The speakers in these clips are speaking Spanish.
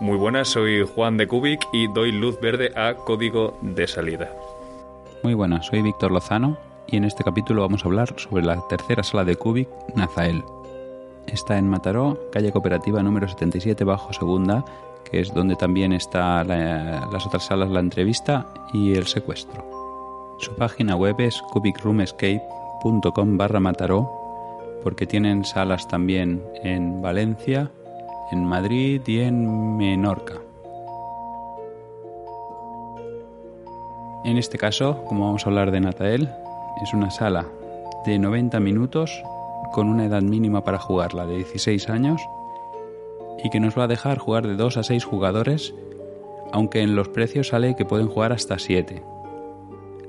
Muy buenas, soy Juan de Cubic y doy luz verde a Código de Salida. Muy buenas, soy Víctor Lozano y en este capítulo vamos a hablar sobre la tercera sala de Cubic, Nazael. Está en Mataró, calle cooperativa número 77 bajo segunda, que es donde también están las otras salas, la entrevista y el secuestro. Su página web es cubicroomescape.com barra Mataró, porque tienen salas también en Valencia, en Madrid y en Menorca. En este caso, como vamos a hablar de Natael, es una sala de 90 minutos con una edad mínima para jugarla de 16 años y que nos va a dejar jugar de 2 a 6 jugadores, aunque en los precios sale que pueden jugar hasta 7.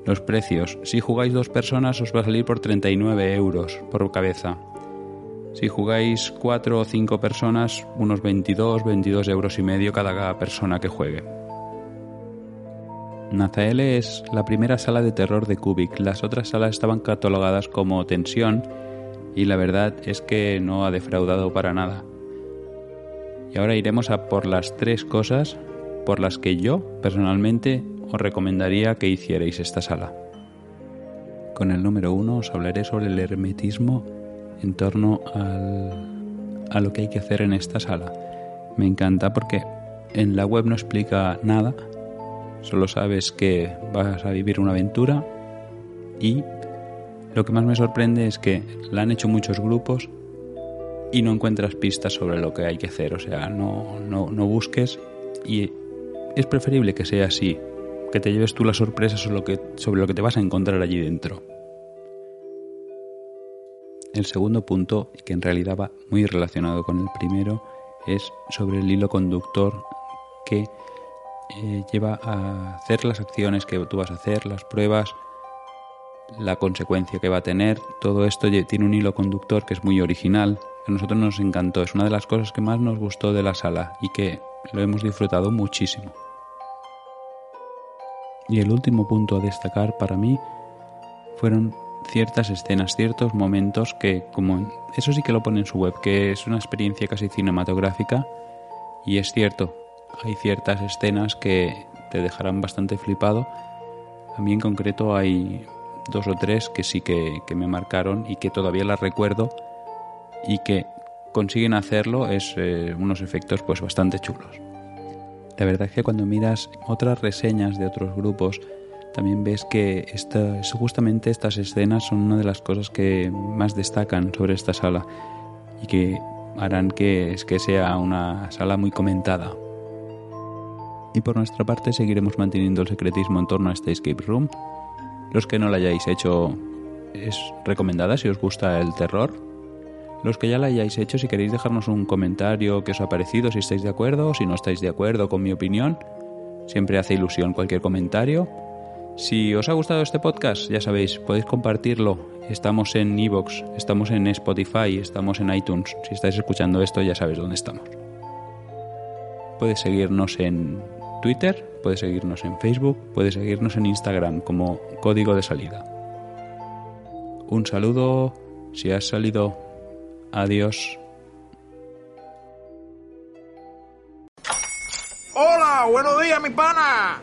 Los precios, si jugáis dos personas os va a salir por 39 euros por cabeza. Si jugáis 4 o 5 personas, unos 22, 22 euros y medio cada persona que juegue. Nazael es la primera sala de terror de Kubik. Las otras salas estaban catalogadas como tensión y la verdad es que no ha defraudado para nada. Y ahora iremos a por las tres cosas por las que yo personalmente os recomendaría que hicierais esta sala. Con el número uno os hablaré sobre el hermetismo en torno a lo que hay que hacer en esta sala. Me encanta porque en la web no explica nada, Solo sabes que vas a vivir una aventura y lo que más me sorprende es que la han hecho muchos grupos y no encuentras pistas sobre lo que hay que hacer. O sea, no, no, no busques y es preferible que sea así, que te lleves tú la sorpresa sobre lo que, sobre lo que te vas a encontrar allí dentro. El segundo punto, que en realidad va muy relacionado con el primero, es sobre el hilo conductor que eh, lleva a hacer las acciones que tú vas a hacer, las pruebas, la consecuencia que va a tener. Todo esto tiene un hilo conductor que es muy original, que a nosotros nos encantó. Es una de las cosas que más nos gustó de la sala y que lo hemos disfrutado muchísimo. Y el último punto a destacar para mí fueron ciertas escenas, ciertos momentos que, como eso sí que lo pone en su web, que es una experiencia casi cinematográfica, y es cierto, hay ciertas escenas que te dejarán bastante flipado. A mí en concreto hay dos o tres que sí que, me marcaron y que todavía las recuerdo y que consiguen hacerlo es eh, unos efectos pues bastante chulos. La verdad es que cuando miras otras reseñas de otros grupos también ves que justamente estas escenas son una de las cosas que más destacan sobre esta sala y que harán que, que sea una sala muy comentada y por nuestra parte seguiremos manteniendo el secretismo en torno a este escape room. Los que no la hayáis hecho es recomendada si os gusta el terror. Los que ya la hayáis hecho, si queréis dejarnos un comentario que os ha parecido, si estáis de acuerdo, si no estáis de acuerdo con mi opinión, siempre hace ilusión cualquier comentario. Si os ha gustado este podcast, ya sabéis, podéis compartirlo. Estamos en Evox, estamos en Spotify, estamos en iTunes. Si estáis escuchando esto, ya sabéis dónde estamos. Puedes seguirnos en Twitter, puedes seguirnos en Facebook, puedes seguirnos en Instagram como código de salida. Un saludo, si has salido, adiós. Hola, buenos días, mi pana.